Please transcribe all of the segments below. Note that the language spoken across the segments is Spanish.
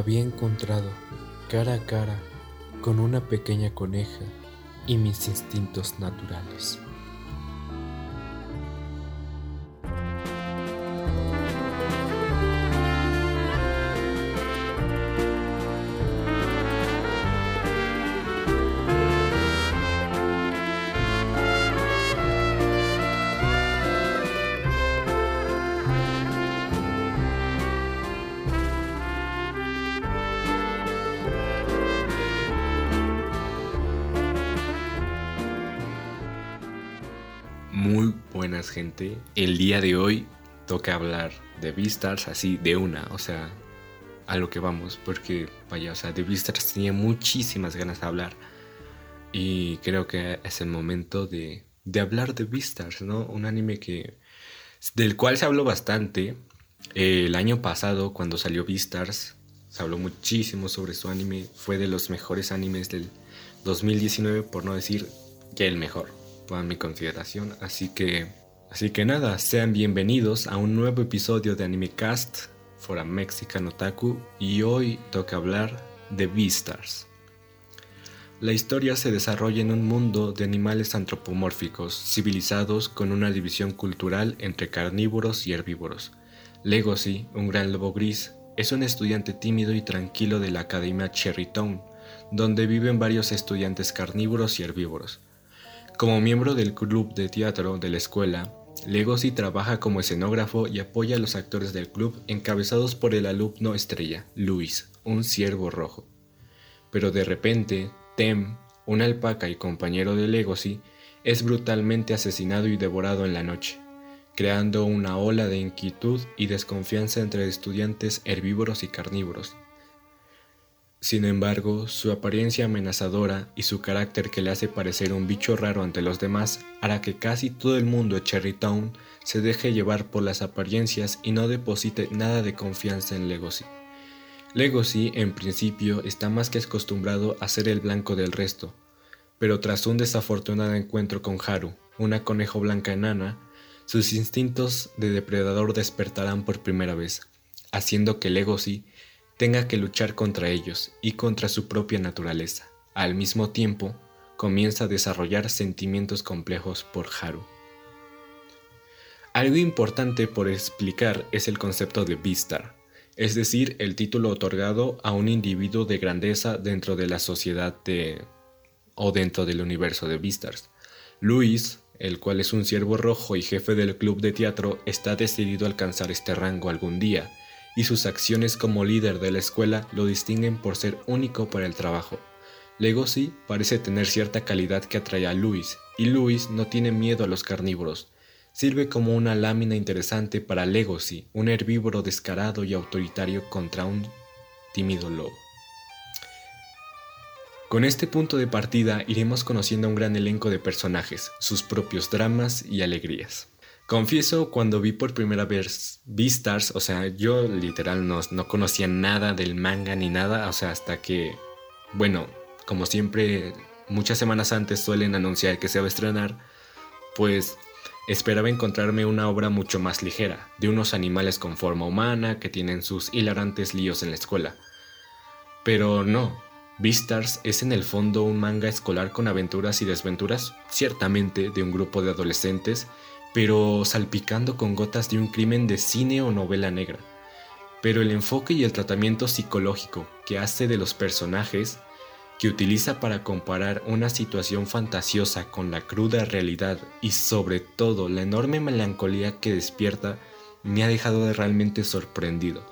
había encontrado cara a cara con una pequeña coneja y mis instintos naturales. Gente. El día de hoy toca hablar de Beastars así de una, o sea, a lo que vamos, porque vaya, o sea, de Beastars tenía muchísimas ganas de hablar y creo que es el momento de, de hablar de Beastars, ¿no? Un anime que del cual se habló bastante el año pasado cuando salió Beastars. Se habló muchísimo sobre su anime, fue de los mejores animes del 2019, por no decir que el mejor a mi consideración. Así que, así que nada, sean bienvenidos a un nuevo episodio de Animecast for a Mexican Otaku y hoy toca hablar de Beastars. La historia se desarrolla en un mundo de animales antropomórficos, civilizados con una división cultural entre carnívoros y herbívoros. Legacy, un gran lobo gris, es un estudiante tímido y tranquilo de la Academia Cherrytown, donde viven varios estudiantes carnívoros y herbívoros. Como miembro del club de teatro de la escuela, Legosi trabaja como escenógrafo y apoya a los actores del club encabezados por el alumno estrella, Luis, un ciervo rojo. Pero de repente, Tem, un alpaca y compañero de Legosi, es brutalmente asesinado y devorado en la noche, creando una ola de inquietud y desconfianza entre estudiantes herbívoros y carnívoros, sin embargo, su apariencia amenazadora y su carácter que le hace parecer un bicho raro ante los demás hará que casi todo el mundo de Cherrytown se deje llevar por las apariencias y no deposite nada de confianza en Legacy. Legacy, en principio, está más que acostumbrado a ser el blanco del resto, pero tras un desafortunado encuentro con Haru, una conejo blanca enana, sus instintos de depredador despertarán por primera vez, haciendo que Legacy tenga que luchar contra ellos y contra su propia naturaleza. Al mismo tiempo, comienza a desarrollar sentimientos complejos por Haru. Algo importante por explicar es el concepto de Beastar, es decir, el título otorgado a un individuo de grandeza dentro de la sociedad de o dentro del universo de Beastars. Luis, el cual es un ciervo rojo y jefe del club de teatro, está decidido a alcanzar este rango algún día y sus acciones como líder de la escuela lo distinguen por ser único para el trabajo. Legosi parece tener cierta calidad que atrae a Luis, y Luis no tiene miedo a los carnívoros. Sirve como una lámina interesante para Legosi, un herbívoro descarado y autoritario contra un tímido lobo. Con este punto de partida iremos conociendo a un gran elenco de personajes, sus propios dramas y alegrías. Confieso, cuando vi por primera vez Beastars, o sea, yo literal no, no conocía nada del manga ni nada, o sea, hasta que, bueno, como siempre, muchas semanas antes suelen anunciar que se va a estrenar, pues esperaba encontrarme una obra mucho más ligera, de unos animales con forma humana que tienen sus hilarantes líos en la escuela. Pero no, Beastars es en el fondo un manga escolar con aventuras y desventuras, ciertamente de un grupo de adolescentes pero salpicando con gotas de un crimen de cine o novela negra. Pero el enfoque y el tratamiento psicológico que hace de los personajes, que utiliza para comparar una situación fantasiosa con la cruda realidad y sobre todo la enorme melancolía que despierta, me ha dejado realmente sorprendido.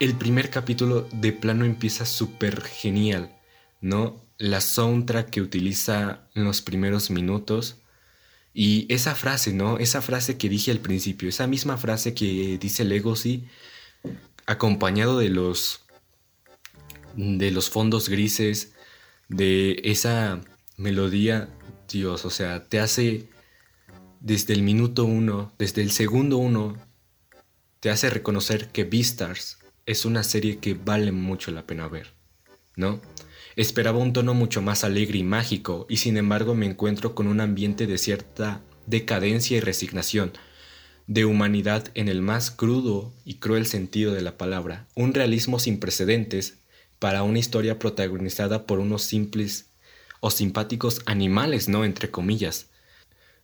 El primer capítulo de plano empieza súper genial, ¿no? La soundtrack que utiliza en los primeros minutos, y esa frase, ¿no? Esa frase que dije al principio, esa misma frase que dice Legacy, acompañado de los de los fondos grises, de esa melodía, Dios, o sea, te hace desde el minuto uno, desde el segundo uno, te hace reconocer que Beastars es una serie que vale mucho la pena ver, ¿no? Esperaba un tono mucho más alegre y mágico, y sin embargo me encuentro con un ambiente de cierta decadencia y resignación. de humanidad en el más crudo y cruel sentido de la palabra, un realismo sin precedentes para una historia protagonizada por unos simples o simpáticos animales, ¿no? Entre comillas.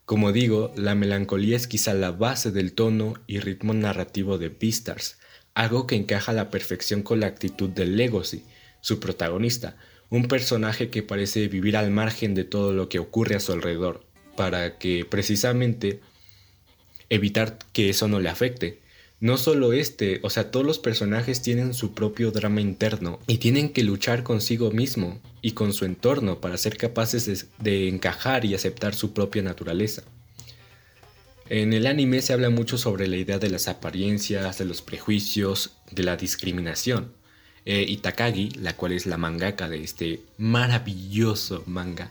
Como digo, la melancolía es quizá la base del tono y ritmo narrativo de Beastars, algo que encaja a la perfección con la actitud de Legacy, su protagonista, un personaje que parece vivir al margen de todo lo que ocurre a su alrededor, para que precisamente evitar que eso no le afecte. No solo este, o sea, todos los personajes tienen su propio drama interno y tienen que luchar consigo mismo y con su entorno para ser capaces de, encajar y aceptar su propia naturaleza. En el anime se habla mucho sobre la idea de las apariencias, de los prejuicios, de la discriminación. Eh, Itakagi, la cual es la mangaka de este maravilloso manga,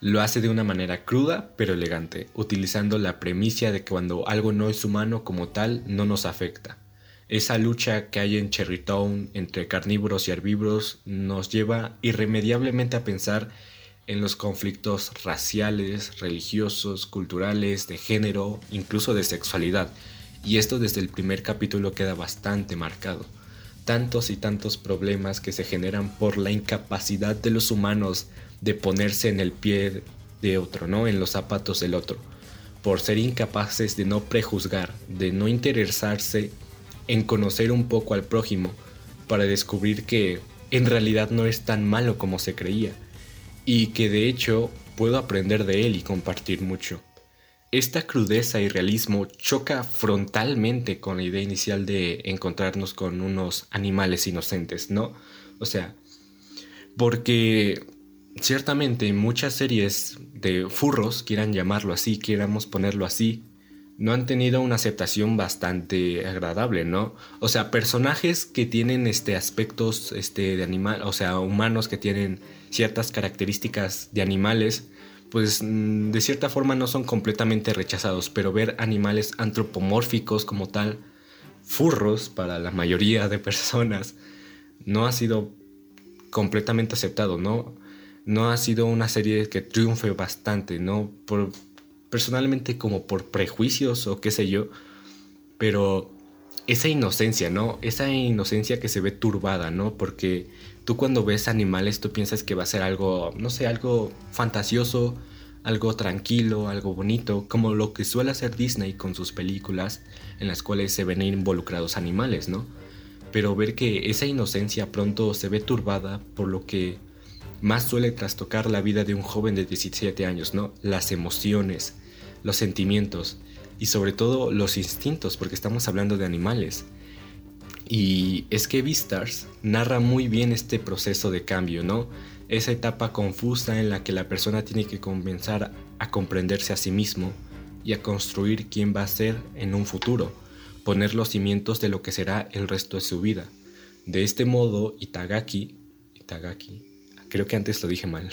lo hace de una manera cruda pero elegante, utilizando la premisa de que cuando algo no es humano como tal no nos afecta. Esa lucha que hay en Cherrytown entre carnívoros y herbívoros nos lleva irremediablemente a pensar en los conflictos raciales, religiosos, culturales, de género, incluso de sexualidad, y esto desde el primer capítulo queda bastante marcado. Tantos y tantos problemas que se generan por la incapacidad de los humanos de ponerse en el pie de otro, ¿no? En los zapatos del otro. Por ser incapaces de no prejuzgar, de no interesarse en conocer un poco al prójimo, para descubrir que en realidad no es tan malo como se creía, y que de hecho puedo aprender de él y compartir mucho. Esta crudeza y realismo choca frontalmente con la idea inicial de encontrarnos con unos animales inocentes, ¿no? O sea, porque ciertamente muchas series de furros, quieran llamarlo así, quieramos ponerlo así, no han tenido una aceptación bastante agradable, ¿no? O sea, personajes que tienen este aspectos este de animal, o sea, humanos que tienen ciertas características de animales, pues mm, de cierta forma no son completamente rechazados, pero ver animales antropomórficos como tal, furros para la mayoría de personas, no ha sido completamente aceptado, ¿no? no ha sido una serie que triunfe bastante, ¿no? Por, personalmente como por prejuicios o qué sé yo, pero esa inocencia, ¿no? Esa inocencia que se ve turbada, ¿no? Porque tú cuando ves animales tú piensas que va a ser algo, no sé, algo fantasioso, algo tranquilo, algo bonito, como lo que suele hacer Disney con sus películas en las cuales se ven involucrados animales, ¿no? Pero ver que esa inocencia pronto se ve turbada por lo que más suele trastocar la vida de un joven de 17 años, ¿no? Las emociones, los sentimientos y sobre todo los instintos, porque estamos hablando de animales. Y es que Vistars narra muy bien este proceso de cambio, ¿no? Esa etapa confusa en la que la persona tiene que comenzar a comprenderse a sí mismo y a construir quién va a ser en un futuro, poner los cimientos de lo que será el resto de su vida. De este modo, Itagaki, Itagaki creo que antes lo dije mal,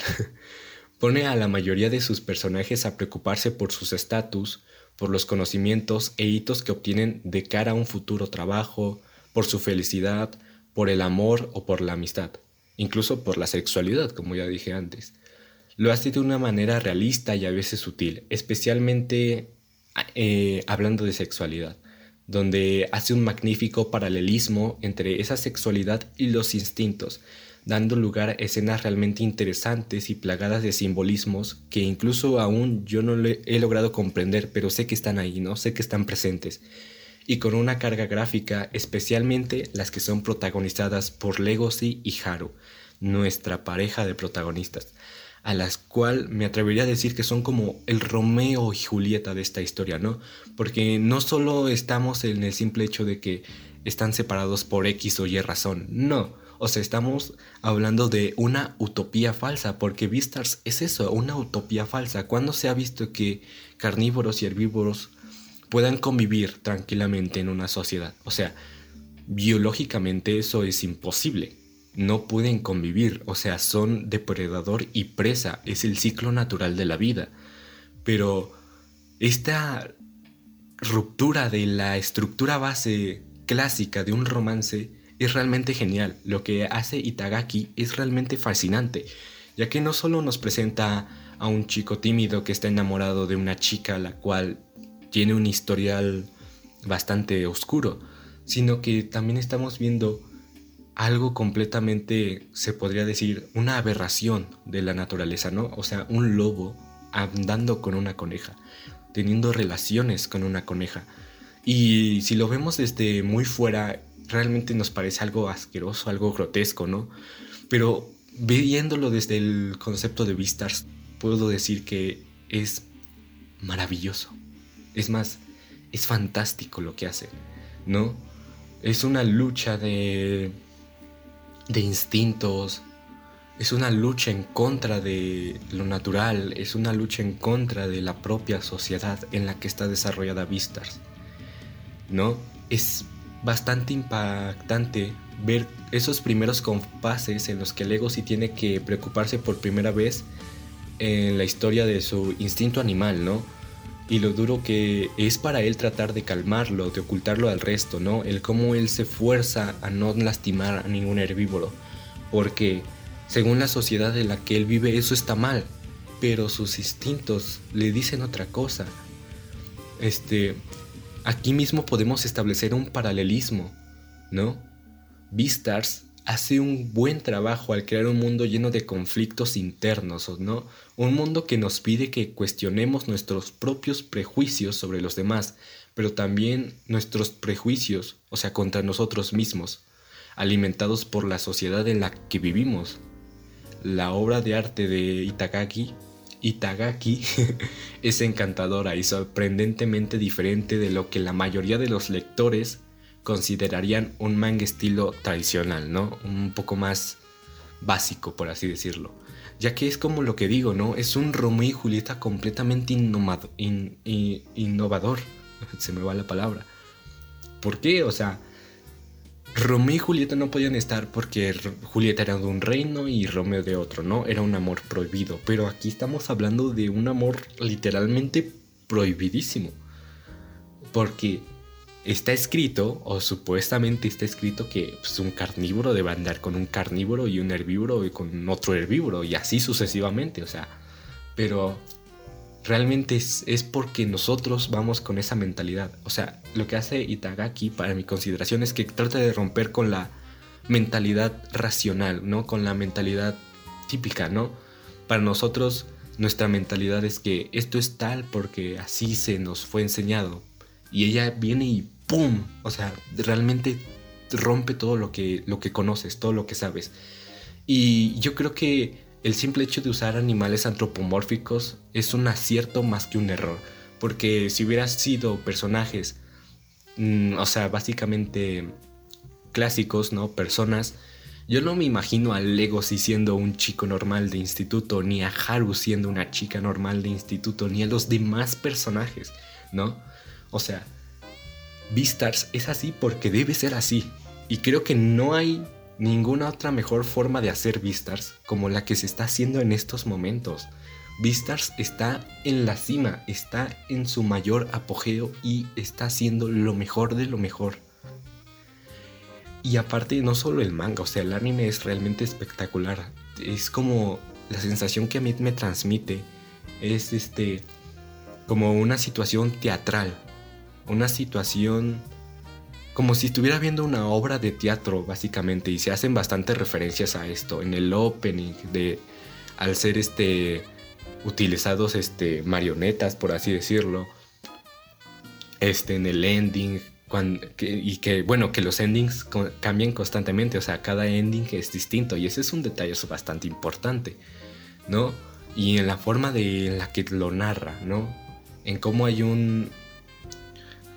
pone a la mayoría de sus personajes a preocuparse por sus estatus, por los conocimientos e hitos que obtienen de cara a un futuro trabajo, por su felicidad, por el amor o por la amistad, incluso por la sexualidad, como ya dije antes. Lo hace de una manera realista y a veces sutil, especialmente eh, hablando de sexualidad, donde hace un magnífico paralelismo entre esa sexualidad y los instintos, dando lugar a escenas realmente interesantes y plagadas de simbolismos que incluso aún yo no he logrado comprender, pero sé que están ahí, ¿no? Sé que están presentes. Y con una carga gráfica, especialmente las que son protagonizadas por Legacy y Haru, nuestra pareja de protagonistas, a las cual me atrevería a decir que son como el Romeo y Julieta de esta historia, ¿no? Porque no solo estamos en el simple hecho de que están separados por X o Y razón, no, o sea, estamos hablando de una utopía falsa, porque Vistars es eso, una utopía falsa. ¿Cuándo se ha visto que carnívoros y herbívoros puedan convivir tranquilamente en una sociedad? O sea, biológicamente eso es imposible. No pueden convivir, o sea, son depredador y presa, es el ciclo natural de la vida. Pero esta ruptura de la estructura base clásica de un romance es realmente genial. Lo que hace Itagaki es realmente fascinante, ya que no solo nos presenta a un chico tímido que está enamorado de una chica la cual tiene un historial bastante oscuro, sino que también estamos viendo algo completamente, se podría decir, una aberración de la naturaleza, ¿no? O sea, un lobo andando con una coneja, teniendo relaciones con una coneja. Y si lo vemos desde muy fuera, realmente nos parece algo asqueroso, algo grotesco, ¿no? Pero viéndolo desde el concepto de Vistars, puedo decir que es maravilloso. Es más, es fantástico lo que hace, ¿no? Es una lucha de, de instintos, es una lucha en contra de lo natural, es una lucha en contra de la propia sociedad en la que está desarrollada Vistars, ¿no? Es bastante impactante ver esos primeros compases en los que el ego sí tiene que preocuparse por primera vez en la historia de su instinto animal, ¿no? Y lo duro que es para él tratar de calmarlo, de ocultarlo al resto, ¿no? El cómo él se fuerza a no lastimar a ningún herbívoro. Porque, según la sociedad en la que él vive, eso está mal. Pero sus instintos le dicen otra cosa. Este, Aquí mismo podemos establecer un paralelismo, ¿no? Beastars hace un buen trabajo al crear un mundo lleno de conflictos internos, ¿no? Un mundo que nos pide que cuestionemos nuestros propios prejuicios sobre los demás, pero también nuestros prejuicios, o sea, contra nosotros mismos, alimentados por la sociedad en la que vivimos. La obra de arte de Itagaki Itagaki es encantadora y sorprendentemente diferente de lo que la mayoría de los lectores considerarían un manga estilo tradicional, ¿no? Un poco más básico, por así decirlo. Ya que es como lo que digo, ¿no? Es un Romeo y Julieta completamente innovador. Se me va la palabra. ¿Por qué? O sea, Romeo y Julieta no podían estar porque Julieta era de un reino y Romeo de otro, ¿no? Era un amor prohibido. Pero aquí estamos hablando de un amor literalmente prohibidísimo. Porque está escrito, o supuestamente está escrito, que pues, un carnívoro debe andar con un carnívoro y un herbívoro y con otro herbívoro y así sucesivamente, o sea. Pero realmente es, porque nosotros vamos con esa mentalidad. O sea, lo que hace Itagaki, para mi consideración, es que trata de romper con la mentalidad racional, ¿no? Con la mentalidad típica, ¿no? Para nosotros, nuestra mentalidad es que esto es tal porque así se nos fue enseñado. Y ella viene y ¡pum! O sea, realmente rompe todo lo que, lo que conoces, todo lo que sabes. Y yo creo que el simple hecho de usar animales antropomórficos es un acierto más que un error. Porque si hubieras sido personajes, mm, o sea, básicamente clásicos, ¿no? Personas, yo no me imagino a Legosi siendo un chico normal de instituto, ni a Haru siendo una chica normal de instituto, ni a los demás personajes, ¿no? O sea, Beastars es así porque debe ser así. Y creo que no hay ninguna otra mejor forma de hacer Vistars como la que se está haciendo en estos momentos. Vistars está en la cima, está en su mayor apogeo y está haciendo lo mejor de lo mejor. Y aparte, no solo el manga, o sea, el anime es realmente espectacular. Es como la sensación que a mí me transmite es este como una situación teatral, una situación como si estuviera viendo una obra de teatro básicamente y se hacen bastantes referencias a esto en el opening de al ser este utilizados este marionetas por así decirlo este en el ending y que bueno que los endings cambian constantemente o sea cada ending es distinto y ese es un detalle bastante importante no y en la forma de en la que lo narra no en cómo hay un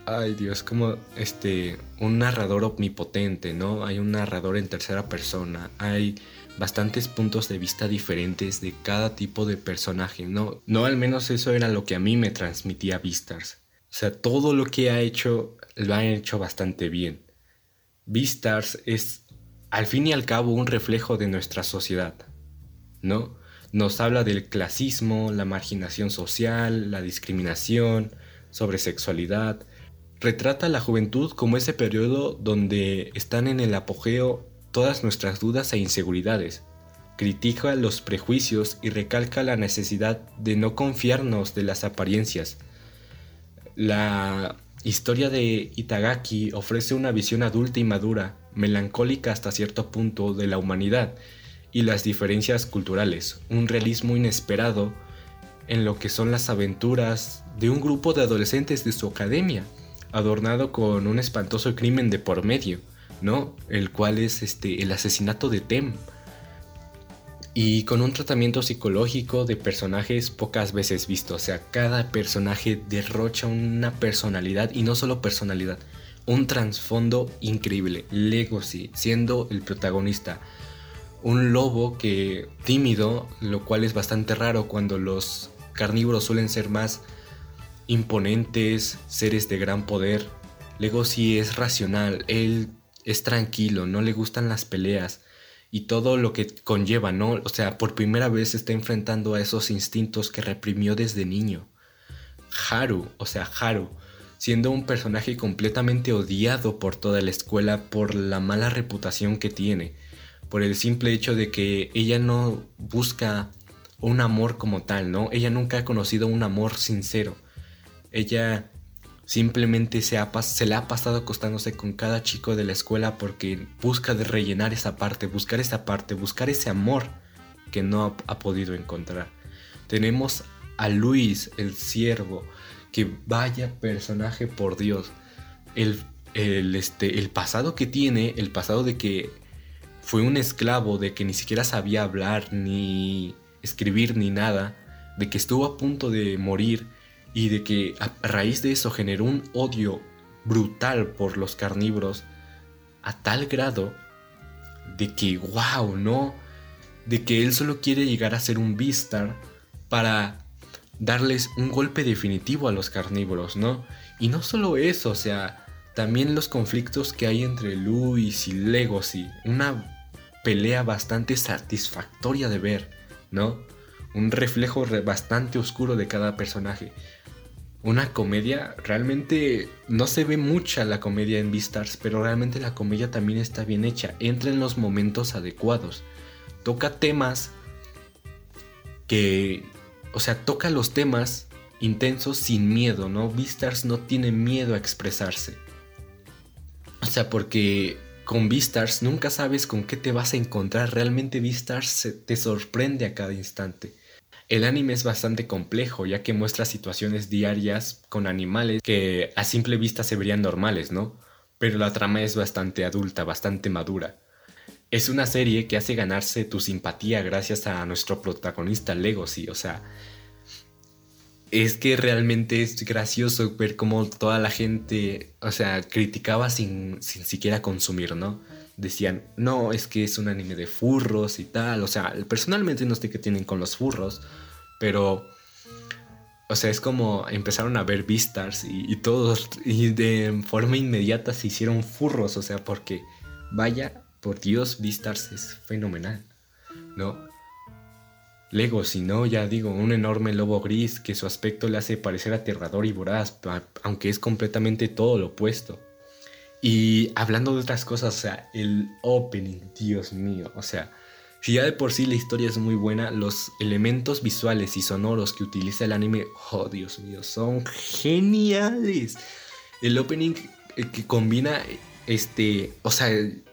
ay Dios, como este, un narrador omnipotente, ¿no? Hay un narrador en tercera persona, hay bastantes puntos de vista diferentes de cada tipo de personaje, ¿no? No, al menos eso era lo que a mí me transmitía Vistars. O sea, todo lo que ha hecho lo ha hecho bastante bien. Vistars es, al fin y al cabo, un reflejo de nuestra sociedad, ¿no? Nos habla del clasismo, la marginación social, la discriminación, sobre sexualidad, retrata la juventud como ese periodo donde están en el apogeo todas nuestras dudas e inseguridades. Critica los prejuicios y recalca la necesidad de no confiarnos de las apariencias. La historia de Itagaki ofrece una visión adulta y madura, melancólica hasta cierto punto de la humanidad y las diferencias culturales, un realismo inesperado en lo que son las aventuras de un grupo de adolescentes de su academia, adornado con un espantoso crimen de por medio, ¿no? El cual es este el asesinato de Tem. Y con un tratamiento psicológico de personajes pocas veces visto, o sea, cada personaje derrocha una personalidad y no solo personalidad, un trasfondo increíble. Legacy siendo el protagonista, un lobo que tímido, lo cual es bastante raro cuando los carnívoros suelen ser más imponentes, seres de gran poder. Legosi es racional, él es tranquilo, no le gustan las peleas y todo lo que conlleva, ¿no? O sea, por primera vez está enfrentando a esos instintos que reprimió desde niño. Haru, o sea, Haru, siendo un personaje completamente odiado por toda la escuela por la mala reputación que tiene, por el simple hecho de que ella no busca un amor como tal, ¿no? Ella nunca ha conocido un amor sincero. Ella simplemente se, ha, se le ha pasado acostándose con cada chico de la escuela porque busca de rellenar esa parte, buscar esa parte, buscar ese amor que no ha, podido encontrar. Tenemos a Luis, el siervo, que vaya personaje por Dios. El, el, este, el pasado que tiene, el pasado de que fue un esclavo, de que ni siquiera sabía hablar ni escribir ni nada, de que estuvo a punto de morir y de que a raíz de eso generó un odio brutal por los carnívoros a tal grado de que, wow, ¿no? De que él solo quiere llegar a ser un Beastar para darles un golpe definitivo a los carnívoros, ¿no? Y no solo eso, o sea, también los conflictos que hay entre Luis y Legacy, una pelea bastante satisfactoria de ver. ¿no? Un reflejo bastante oscuro de cada personaje. Una comedia, realmente no se ve mucha la comedia en Beastars, pero realmente la comedia también está bien hecha, entra en los momentos adecuados, toca temas que, o sea, toca los temas intensos sin miedo, ¿no? Beastars no tiene miedo a expresarse. O sea, porque con Beastars nunca sabes con qué te vas a encontrar. Realmente Beastars te sorprende a cada instante. El anime es bastante complejo ya que muestra situaciones diarias con animales que a simple vista se verían normales, ¿no? Pero la trama es bastante adulta, bastante madura. Es una serie que hace ganarse tu simpatía gracias a nuestro protagonista Legacy, o sea, es que realmente es gracioso ver cómo toda la gente, o sea, criticaba sin, sin siquiera consumir, ¿no? Decían, no, es que es un anime de furros y tal. O sea, personalmente no sé qué tienen con los furros, pero, o sea, es como empezaron a ver Beastars y, todos, y de forma inmediata se hicieron furros, o sea, porque, vaya, por Dios, Beastars es fenomenal, ¿no? Lego, si no, ya digo, un enorme lobo gris que su aspecto le hace parecer aterrador y voraz, aunque es completamente todo lo opuesto. Y hablando de otras cosas, o sea, el opening, Dios mío, o sea, si ya de por sí la historia es muy buena, los elementos visuales y sonoros que utiliza el anime, oh Dios mío, son geniales. El opening eh, que combina, este, o sea,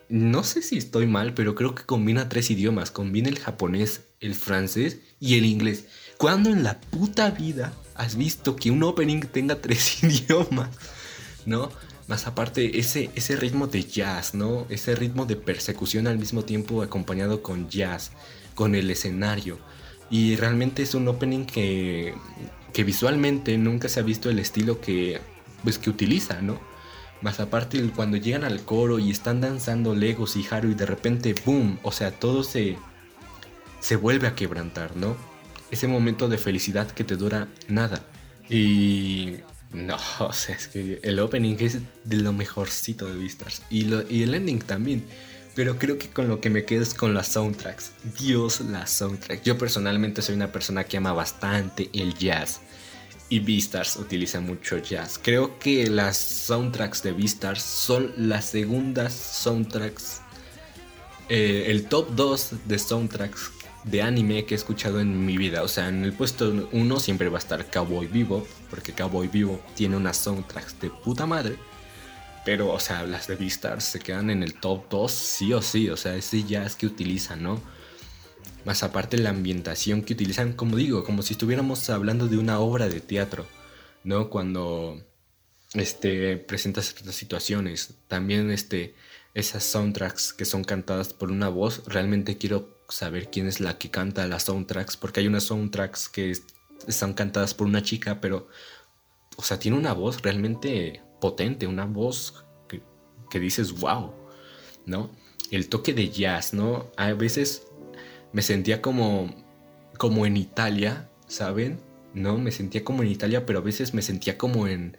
no sé si estoy mal, pero creo que combina tres idiomas. Combina el japonés, el francés y el inglés. ¿Cuándo en la puta vida has visto que un opening tenga tres idiomas? ¿No? Más aparte, ese, ese ritmo de jazz, ¿no? Ese ritmo de persecución al mismo tiempo acompañado con jazz, con el escenario. Y realmente es un opening que, que visualmente nunca se ha visto el estilo que, pues, que utiliza, ¿no? Más aparte cuando llegan al coro y están danzando Legos y Haru y de repente ¡boom! O sea, todo se, se vuelve a quebrantar, ¿no? Ese momento de felicidad que te dura nada. Y no, o sea, es que el opening es de lo mejorcito de Vistas. Y, y el ending también. Pero creo que con lo que me quedo es con las soundtracks. Dios, las soundtracks. Yo personalmente soy una persona que ama bastante el jazz y Beastars utiliza mucho jazz. Creo que las soundtracks de Beastars son las segundas soundtracks, eh, el top 2 de soundtracks de anime que he escuchado en mi vida. O sea, en el puesto uno siempre va a estar Cowboy Vivo, porque Cowboy Vivo tiene unas soundtracks de puta madre. Pero, o sea, las de Beastars se quedan en el top 2 sí o sí. O sea, ese jazz que utilizan, ¿no? Más aparte la ambientación que utilizan, como digo, como si estuviéramos hablando de una obra de teatro, ¿no? Cuando este, presenta ciertas situaciones. También este, esas soundtracks que son cantadas por una voz, realmente quiero saber quién es la que canta las soundtracks, porque hay unas soundtracks que están cantadas por una chica, pero, o sea, tiene una voz realmente potente, una voz que, que dices, wow, ¿no? El toque de jazz, ¿no? A veces me sentía como, como en Italia, ¿saben? No, me sentía como en Italia, pero a veces me sentía como en,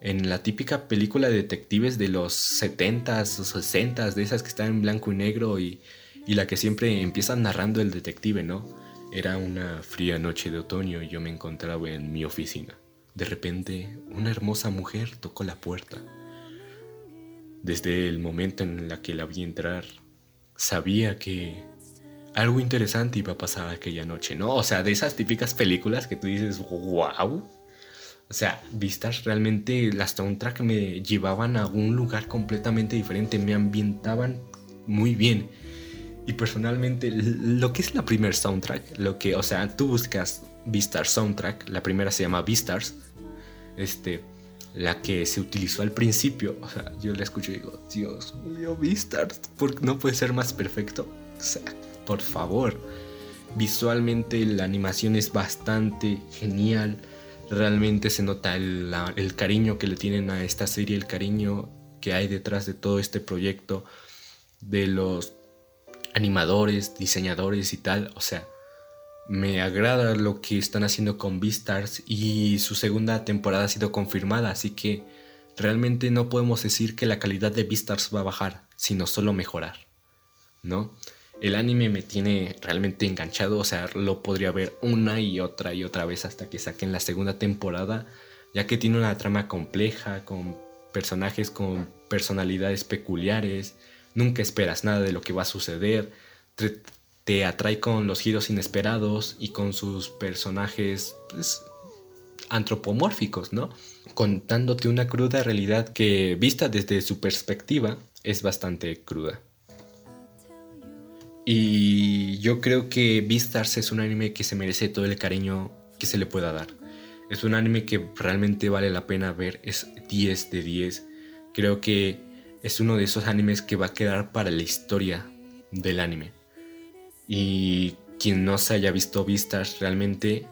en la típica película de detectives de los 70s o 60s, de esas que están en blanco y negro y, y la que siempre empieza narrando el detective, ¿no? Era una fría noche de otoño y yo me encontraba en mi oficina. De repente, una hermosa mujer tocó la puerta. Desde el momento en la que la vi entrar, sabía que algo interesante iba a pasar aquella noche, ¿no? O sea, de esas típicas películas que tú dices, wow. O sea, vistas realmente las soundtrack me llevaban a un lugar completamente diferente, me ambientaban muy bien. Y personalmente, lo que es la primera soundtrack, lo que, o sea, tú buscas Beastars Soundtrack, la primera se llama Beastars, este, la que se utilizó al principio, o sea, yo la escucho y digo, Dios mío, Beastars, ¿por no puede ser más perfecto? O sea, por favor. Visualmente la animación es bastante genial, realmente se nota el cariño que le tienen a esta serie, el cariño que hay detrás de todo este proyecto, de los animadores, diseñadores y tal. O sea, me agrada lo que están haciendo con Beastars y su segunda temporada ha sido confirmada, así que realmente no podemos decir que la calidad de Beastars va a bajar, sino solo mejorar, ¿no? El anime me tiene realmente enganchado, o sea, lo podría ver una y otra y otra vez hasta que saquen la segunda temporada, ya que tiene una trama compleja, con personajes con personalidades peculiares, nunca esperas nada de lo que va a suceder, te, atrae con los giros inesperados y con sus personajes pues, antropomórficos, ¿no? Contándote una cruda realidad que vista desde su perspectiva es bastante cruda. Y yo creo que Beastars es un anime que se merece todo el cariño que se le pueda dar. Es un anime que realmente vale la pena ver, es 10 de 10. Creo que es uno de esos animes que va a quedar para la historia del anime. Y quien no se haya visto vistas realmente,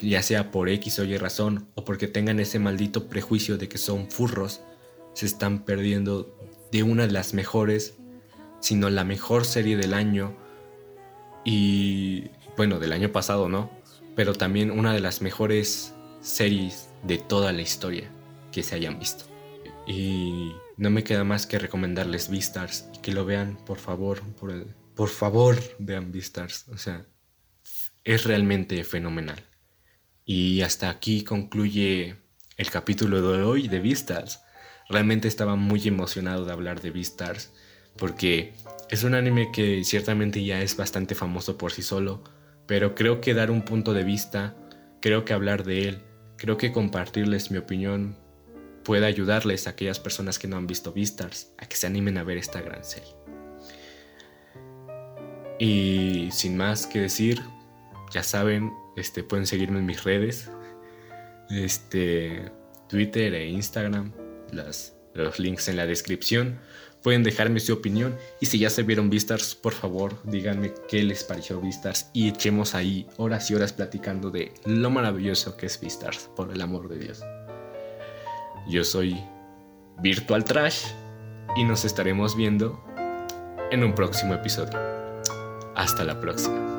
ya sea por X o Y razón, o porque tengan ese maldito prejuicio de que son furros, se están perdiendo de una de las mejores, sino la mejor serie del año. Y bueno, del año pasado, ¿no? Pero también una de las mejores series de toda la historia que se hayan visto. Y no me queda más que recomendarles Beastars y que lo vean, por favor, por, por favor, vean Beastars. O sea, es realmente fenomenal. Y hasta aquí concluye el capítulo de hoy de Beastars. Realmente estaba muy emocionado de hablar de Beastars porque es un anime que ciertamente ya es bastante famoso por sí solo, pero creo que dar un punto de vista, creo que hablar de él, creo que compartirles mi opinión pueda ayudarles a aquellas personas que no han visto Beastars a que se animen a ver esta gran serie. Y sin más que decir, ya saben, este, pueden seguirme en mis redes, este, Twitter e Instagram, los links en la descripción. Pueden dejarme su opinión y si ya se vieron Beastars, por favor díganme qué les pareció Beastars y echemos ahí horas y horas platicando de lo maravilloso que es Beastars, por el amor de Dios. Yo soy Virtual Trash y nos estaremos viendo en un próximo episodio. Hasta la próxima.